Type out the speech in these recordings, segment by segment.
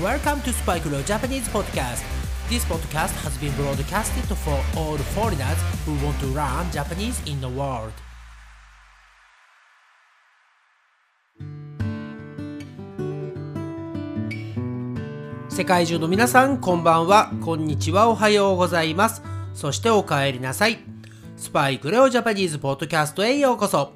Welcome to Spike Leo Japanese Podcast. This podcast has been broadcasted for all foreigners who want to learn Japanese in the world. 世界中の皆さん、こんばんは、こんにちは、おはようございます。そしてお帰りなさい。スパイクレオジャパニーズポッドキャストへようこそ。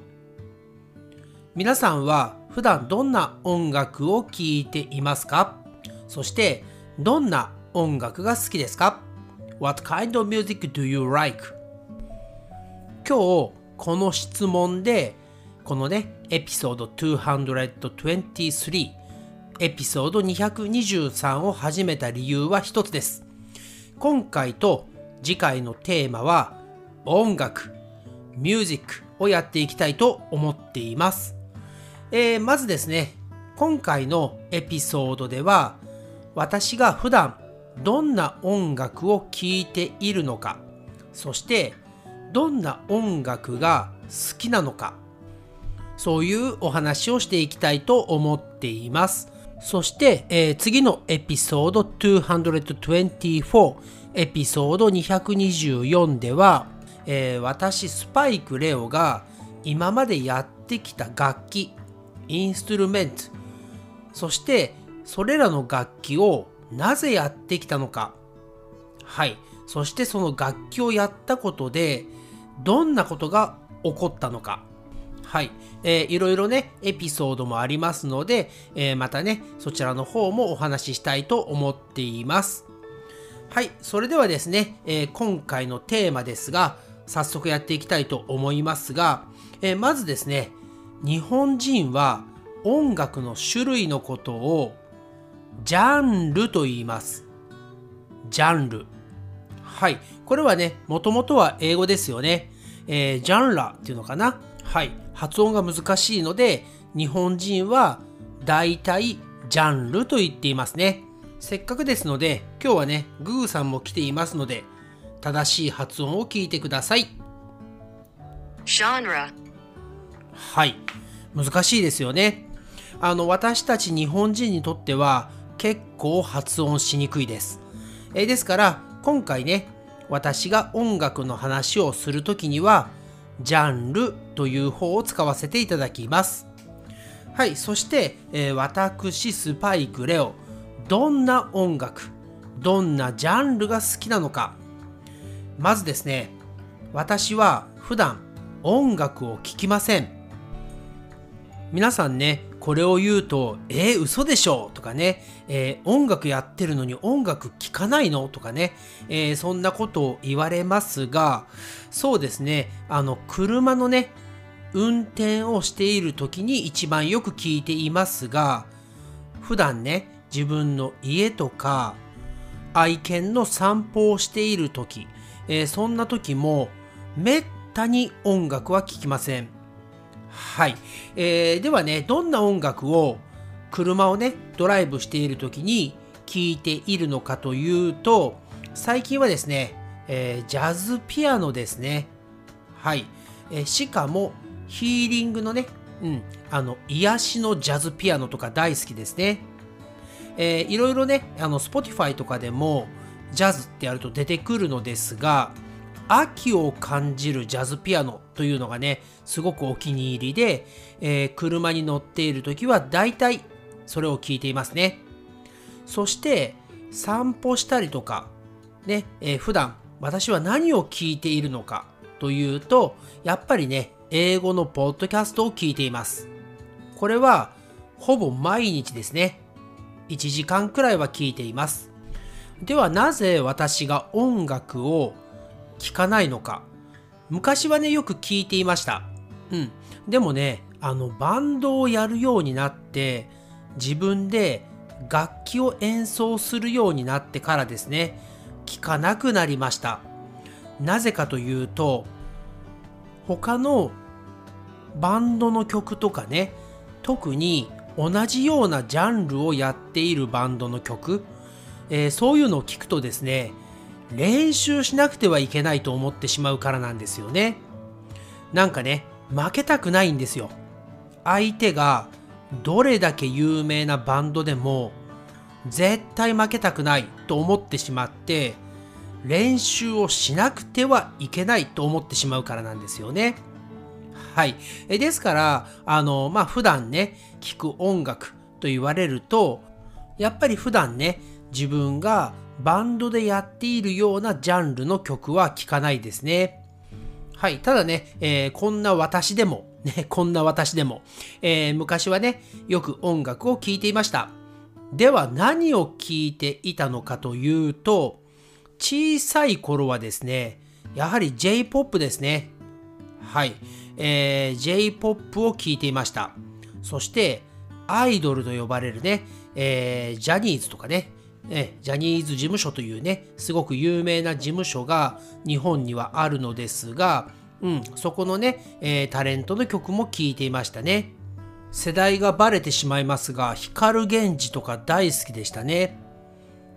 皆さんは普段どんな音楽を聴いていますかそしてどんな音楽が好きですか ?What kind of music do you like? 今日この質問でこのねエピソード223エピソード223を始めた理由は一つです。今回と次回のテーマは音楽、ミュージックをやっていきたいと思っています。えー、まずですね、今回のエピソードでは、私が普段どんな音楽を聴いているのか、そしてどんな音楽が好きなのか、そういうお話をしていきたいと思っています。そして、えー、次のエピソード224、エピソード224では、えー、私スパイクレオが今までやってきた楽器インストゥルメントそしてそれらの楽器をなぜやってきたのか。はい。そしてその楽器をやったことでどんなことが起こったのか。はい、えー、いろいろねエピソードもありますので、えー、またねそちらの方もお話ししたいと思っています。はい。それではですね、えー、今回のテーマですが早速やっていきたいと思いますが、えー、まずですね日本人は音楽の種類のことをジャンルと言います。ジャンル。はい。これはね、もともとは英語ですよね。えー、ジャンラっていうのかな。はい。発音が難しいので、日本人は大体ジャンルと言っていますね。せっかくですので、今日はね、グーさんも来ていますので、正しい発音を聞いてください。genre はい。難しいですよね。あの、私たち日本人にとっては結構発音しにくいです。えですから、今回ね、私が音楽の話をするときには、ジャンルという方を使わせていただきます。はい、そして、えー、私、スパイク、レオ、どんな音楽、どんなジャンルが好きなのか。まずですね、私は普段音楽を聴きません。皆さんね、これを言うと、えー、嘘でしょとかね、えー、音楽やってるのに音楽聴かないのとかね、えー、そんなことを言われますが、そうですね、あの、車のね、運転をしている時に一番よく聞いていますが、普段ね、自分の家とか、愛犬の散歩をしている時、えー、そんな時も、めったに音楽は聴きません。はい、えー、ではねどんな音楽を車をねドライブしている時に聴いているのかというと最近はですね、えー、ジャズピアノですね。はい、えー、しかもヒーリングのね、うん、あの癒しのジャズピアノとか大好きですね、えー、いろいろねあの Spotify とかでもジャズってやると出てくるのですが秋を感じるジャズピアノというのがね、すごくお気に入りで、えー、車に乗っている時は大体それを聞いていますね。そして散歩したりとか、ね、えー、普段私は何を聞いているのかというと、やっぱりね、英語のポッドキャストを聞いています。これはほぼ毎日ですね。1時間くらいは聞いています。ではなぜ私が音楽を聞かないのか。昔はね、よく聞いていました。うん。でもね、あの、バンドをやるようになって、自分で楽器を演奏するようになってからですね、聞かなくなりました。なぜかというと、他のバンドの曲とかね、特に同じようなジャンルをやっているバンドの曲、えー、そういうのを聞くとですね、練習しなくてはいけないと思ってしまうからなんですよね。なんかね、負けたくないんですよ。相手がどれだけ有名なバンドでも、絶対負けたくないと思ってしまって練習をしなくてはいけないと思ってしまうからなんですよね。はい。えですから、あの、まあ、普段ね、聴く音楽と言われると、やっぱり普段ね、自分がバンドでやっているようなジャンルの曲は聴かないですね。はい。ただね、えー、こんな私でも、ね、こんな私でも、えー、昔はね、よく音楽を聴いていました。では何を聴いていたのかというと、小さい頃はですね、やはり J-POP ですね。はい。えー、J-POP を聴いていました。そして、アイドルと呼ばれるね、えー、ジャニーズとかね、えジャニーズ事務所というね、すごく有名な事務所が日本にはあるのですが、うん、そこのね、えー、タレントの曲も聴いていましたね。世代がバレてしまいますが、光源氏とか大好きでしたね。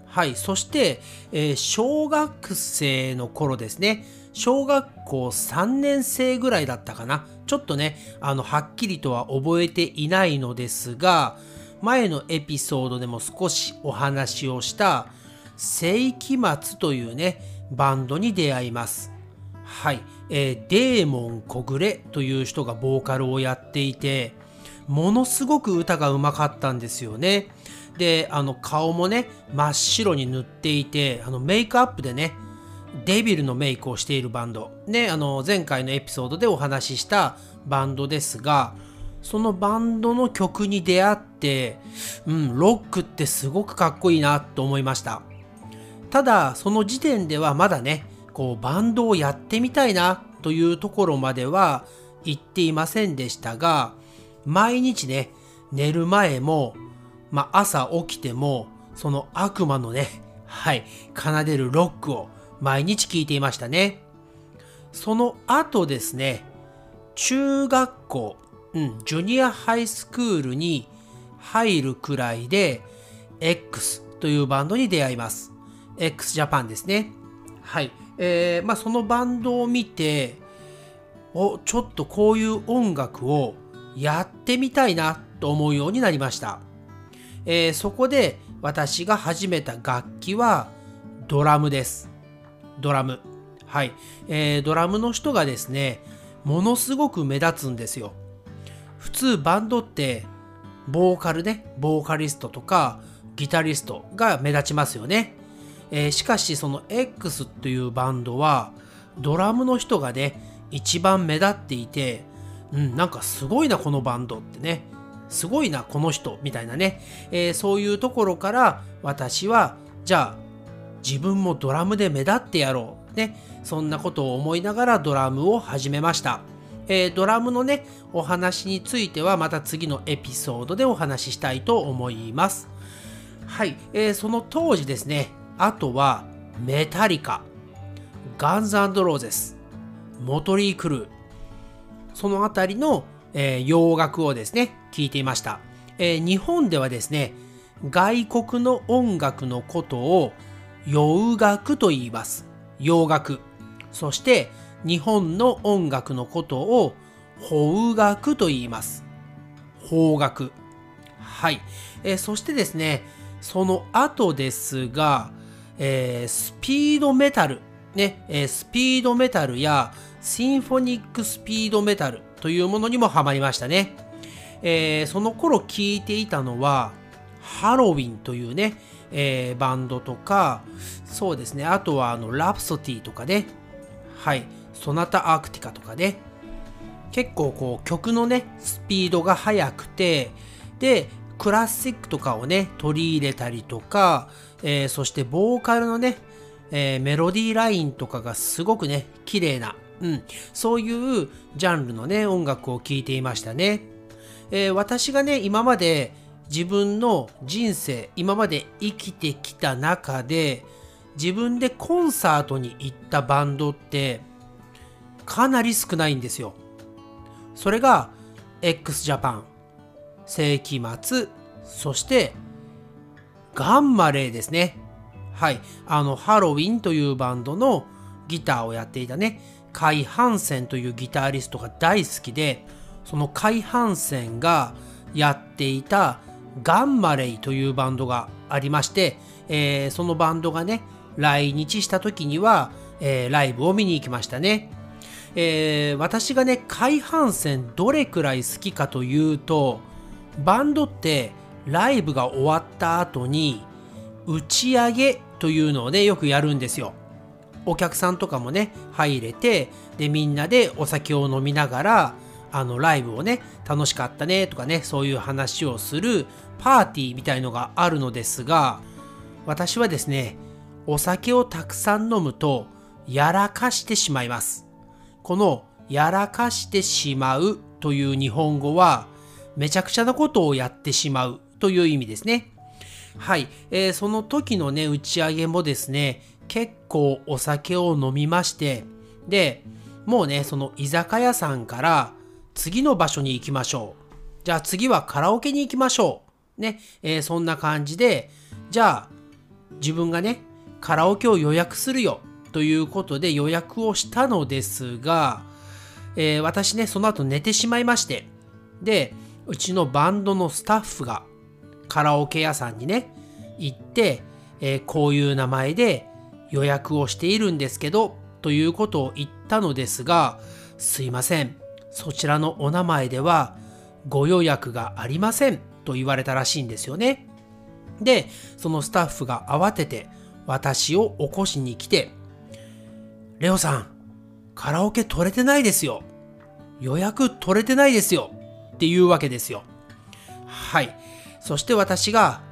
はい、そして、えー、小学生の頃ですね、小学校3年生ぐらいだったかな。ちょっとね、あの、はっきりとは覚えていないのですが、前のエピソードでも少しお話をした世紀末というね、バンドに出会います。はい、えー、デーモン小暮という人がボーカルをやっていて、ものすごく歌がうまかったんですよね。で、あの顔もね、真っ白に塗っていて、あのメイクアップでね、デビルのメイクをしているバンド。ね、あの前回のエピソードでお話ししたバンドですが、そのバンドの曲に出会って、うん、ロックってすごくかっこいいなと思いました。ただ、その時点ではまだね、こうバンドをやってみたいなというところまでは行っていませんでしたが、毎日ね、寝る前も、まあ、朝起きても、その悪魔のね、はい、奏でるロックを毎日聴いていましたね。その後ですね、中学校、うん、ジュニアハイスクールに入るくらいで X というバンドに出会います。x ジャパンですね。はい。えー、まあそのバンドを見て、お、ちょっとこういう音楽をやってみたいなと思うようになりました。えー、そこで私が始めた楽器はドラムです。ドラム。はい。えー、ドラムの人がですね、ものすごく目立つんですよ。普通バンドってボーカルねボーカリストとかギタリストが目立ちますよね、えー、しかしその X というバンドはドラムの人がね一番目立っていてうんなんかすごいなこのバンドってね。すごいなこの人みたいなね、えー、そういうところから私はじゃあ自分もドラムで目立ってやろうね。そんなことを思いながらドラムを始めました。えー、ドラムのね、お話についてはまた次のエピソードでお話ししたいと思います。はい、えー、その当時ですね、あとはメタリカ、ガンズローゼス、モトリー・クルー、そのあたりの、えー、洋楽をですね、聴いていました、えー、日本ではですね、外国の音楽のことを洋楽と言います。洋楽。そして、日本の音楽のことを邦楽と言います。邦楽。はい。えー、そしてですね、その後ですが、えー、スピードメタル、ね、えー、スピードメタルやシンフォニックスピードメタルというものにもハマりましたね。えー、その頃聴いていたのは、ハロウィンというね、えー、バンドとか、そうですね、あとはあのラプソティとかね、はい、ソナタアークティカとかね、結構こう曲のね、スピードが速くて、で、クラシックとかをね、取り入れたりとか、えー、そしてボーカルのね、えー、メロディーラインとかがすごくね、綺麗な、うん、そういうジャンルのね、音楽を聴いていましたね。えー、私がね、今まで自分の人生、今まで生きてきた中で、自分でコンサートに行ったバンドって、かなり少ないんですよ。それが x ジャパン、世紀末、そしてガンマレーですね。はい。あの、ハロウィンというバンドのギターをやっていたね、カイ・ハンセンというギタリストが大好きで、そのカイ・ハンセンがやっていたガンマレイというバンドがありまして、えー、そのバンドがね、来日した時には、えー、ライブを見に行きましたね。えー、私がね、海半戦どれくらい好きかというと、バンドってライブが終わった後に打ち上げというのをね、よくやるんですよ。お客さんとかもね、入れて、で、みんなでお酒を飲みながら、あの、ライブをね、楽しかったねとかね、そういう話をするパーティーみたいのがあるのですが、私はですね、お酒をたくさん飲むと、やらかしてしまいます。この、やらかしてしまうという日本語は、めちゃくちゃなことをやってしまうという意味ですね。はい、えー、その時のね、打ち上げもですね、結構お酒を飲みまして、で、もうね、その居酒屋さんから次の場所に行きましょう。じゃあ次はカラオケに行きましょう。ね、えー、そんな感じで、じゃあ自分がね、カラオケを予約するよということで予約をしたのですが、えー、私ね、その後寝てしまいまして、で、うちのバンドのスタッフがカラオケ屋さんにね、行って、えー、こういう名前で予約をしているんですけど、ということを言ったのですが、すいません。そちらのお名前ではご予約がありませんと言われたらしいんですよね。で、そのスタッフが慌てて私を起こしに来て、レオさん、カラオケ取れてないですよ。予約取れてないですよ。っていうわけですよ。はい。そして私が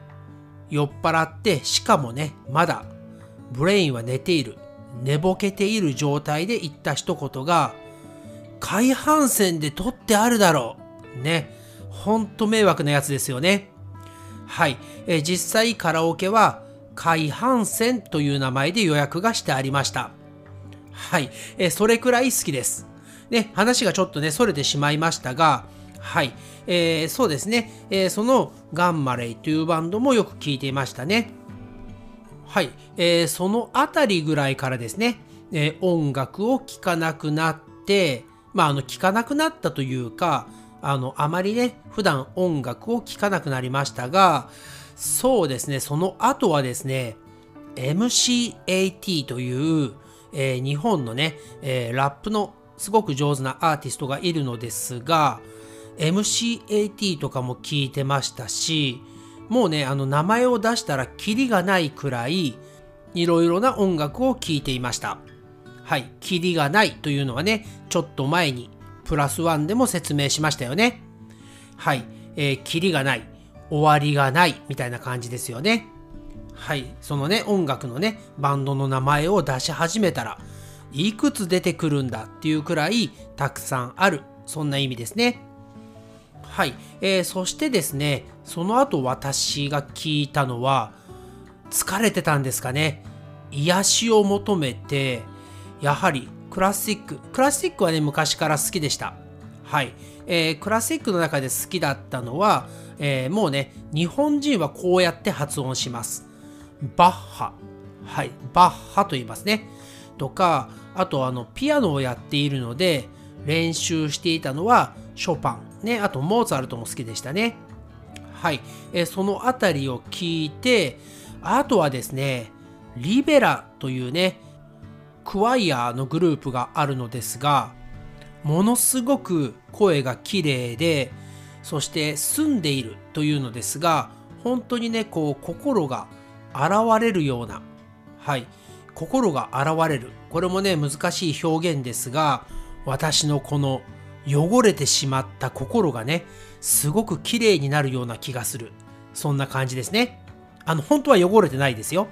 酔っ払って、しかもね、まだブレインは寝ている、寝ぼけている状態で言った一言が、海半線で取ってあるだろう。ね。ほんと迷惑なやつですよね。はい。え実際カラオケは海半線という名前で予約がしてありました。はい。えそれくらい好きです。ね、話がちょっとね、逸れてしまいましたが、はい。えー、そうですね、えー、そのガンマレイというバンドもよく聴いていましたね。はい。えー、そのあたりぐらいからですね、え音楽を聴かなくなって、まあ、あの、聴かなくなったというか、あの、あまりね、普段音楽を聴かなくなりましたが、そうですね、その後はですね、MCAT という、えー、日本のね、えー、ラップのすごく上手なアーティストがいるのですが、MCAT とかも聞いてましたし、もうね、あの名前を出したらキリがないくらい、いろいろな音楽を聴いていました。はい、キリがないというのはね、ちょっと前にプラスワンでも説明しましたよね。はい、えー、キリがない、終わりがないみたいな感じですよね。はい、そのね、音楽のね、バンドの名前を出し始めたら、いくつ出てくるんだっていうくらいたくさんある、そんな意味ですね。はい、えー、そしてですね、その後私が聞いたのは、疲れてたんですかね。癒しを求めて、やはりクラシック。クラシックはね、昔から好きでした。はい。えー、クラシックの中で好きだったのは、えー、もうね、日本人はこうやって発音します。バッハ。はい。バッハと言いますね。とか、あとあの、ピアノをやっているので、練習していたのはショパン。ね、あとモーツァルトも好きでしたね。はい。え、そのあたりを聞いて、あとはですね、リベラというね、クワイアのグループがあるのですが、ものすごく声が綺麗で、そして住んでいるというのですが、本当にね、こう、心が現れるような、はい、心が現れる。これもね、難しい表現ですが、私のこの汚れてしまった心がね、すごく綺麗になるような気がする。そんな感じですね。あの、本当は汚れてないですよ。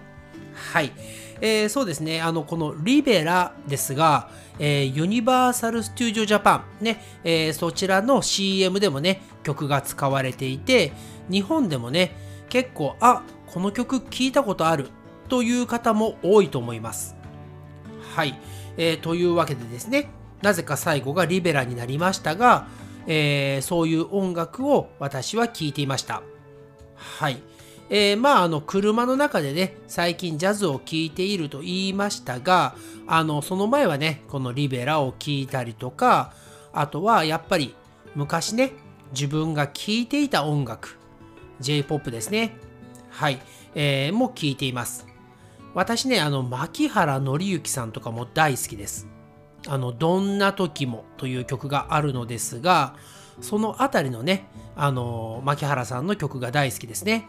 はい。えー、そうですね、あの、このリベラですが、えー、ユニバーサル・ステュージオ・ジャパン、ね、えー、そちらの CM でもね、曲が使われていて、日本でもね、結構、あ、この曲聞いたことあるという方も多いと思います。はい。えー、というわけでですね、なぜか最後がリベラになりましたが、えー、そういう音楽を私は聴いていました。はい。えー、まあ、あの、車の中でね、最近ジャズを聴いていると言いましたが、あの、その前はね、このリベラを聴いたりとか、あとはやっぱり昔ね、自分が聴いていた音楽、J-POP ですね。はい、えー、も聴いています。私ね、あの、牧原紀之さんとかも大好きです。あの、どんな時もという曲があるのですが、そのあたりのね、あの、牧原さんの曲が大好きですね。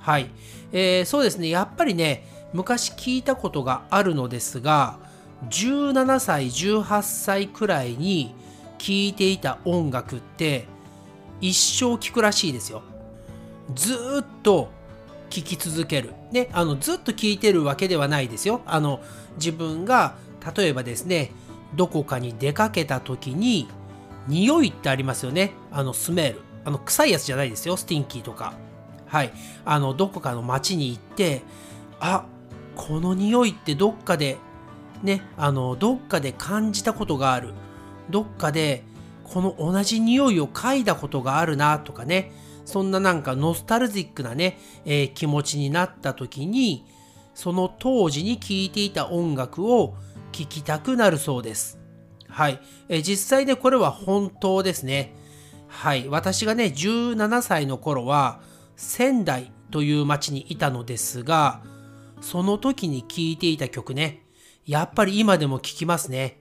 はい。えー、そうですね、やっぱりね、昔聞いたことがあるのですが、17歳、18歳くらいに聴いていた音楽って一生聴くらしいですよ。ずっと聴き続ける。ね、あの、ずっと聴いてるわけではないですよ。あの、自分が、例えばですね、どこかに出かけた時に、匂いってありますよね。あの、スメール。あの、臭いやつじゃないですよ。スティンキーとか。はい。あの、どこかの街に行って、あ、この匂いってどっかで、ね、あの、どっかで感じたことがある。どっかで、この同じ匂いを嗅いだことがあるなとかね。そんななんかノスタルジックなね、えー、気持ちになった時に、その当時に聴いていた音楽を聴きたくなるそうです。はい。えー、実際ね、これは本当ですね。はい。私がね、17歳の頃は、仙台という町にいたのですが、その時に聴いていた曲ね、やっぱり今でも聴きますね。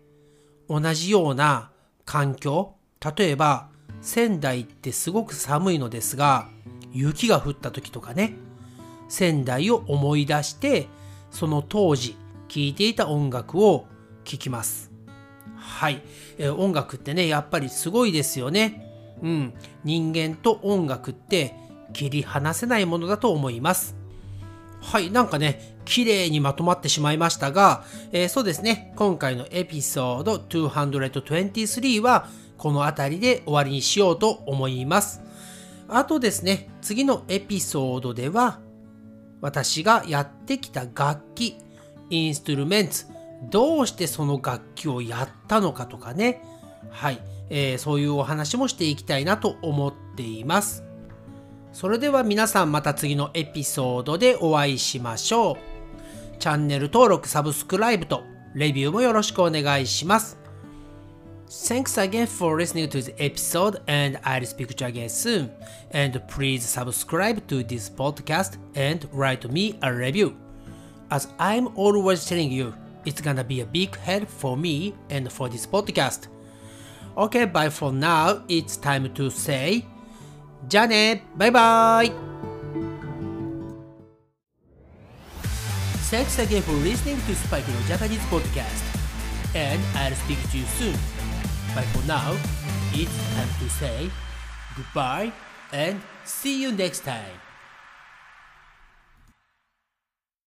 同じような環境、例えば仙台ってすごく寒いのですが、雪が降った時とかね、仙台を思い出して、その当時聴いていた音楽を聴きます。はい、えー、音楽ってね、やっぱりすごいですよね。うん、人間と音楽って切り離せないものだと思います。はい、なんかね、綺麗にまとまってしまいましたが、えー、そうですね、今回のエピソード223は、この辺りで終わりにしようと思います。あとですね、次のエピソードでは、私がやってきた楽器、インストゥルメンツ、どうしてその楽器をやったのかとかね、はい、えー、そういうお話もしていきたいなと思っています。それでは皆さんまた次のエピソードでお会いしましょう。チャンネル登録、サブスクライブとレビューもよろしくお願いします。Thanks again for listening to the episode, and I'll speak to you again soon. And please subscribe to this podcast and write me a review. As I'm always telling you, it's gonna be a big help for me and for this podcast. Okay, bye for now. It's time to say, じゃあねバイバイ Thanks again for listening to Spike no Japanese podcast. And I'll speak to you soon. But for now, it's time to say goodbye and see you next time.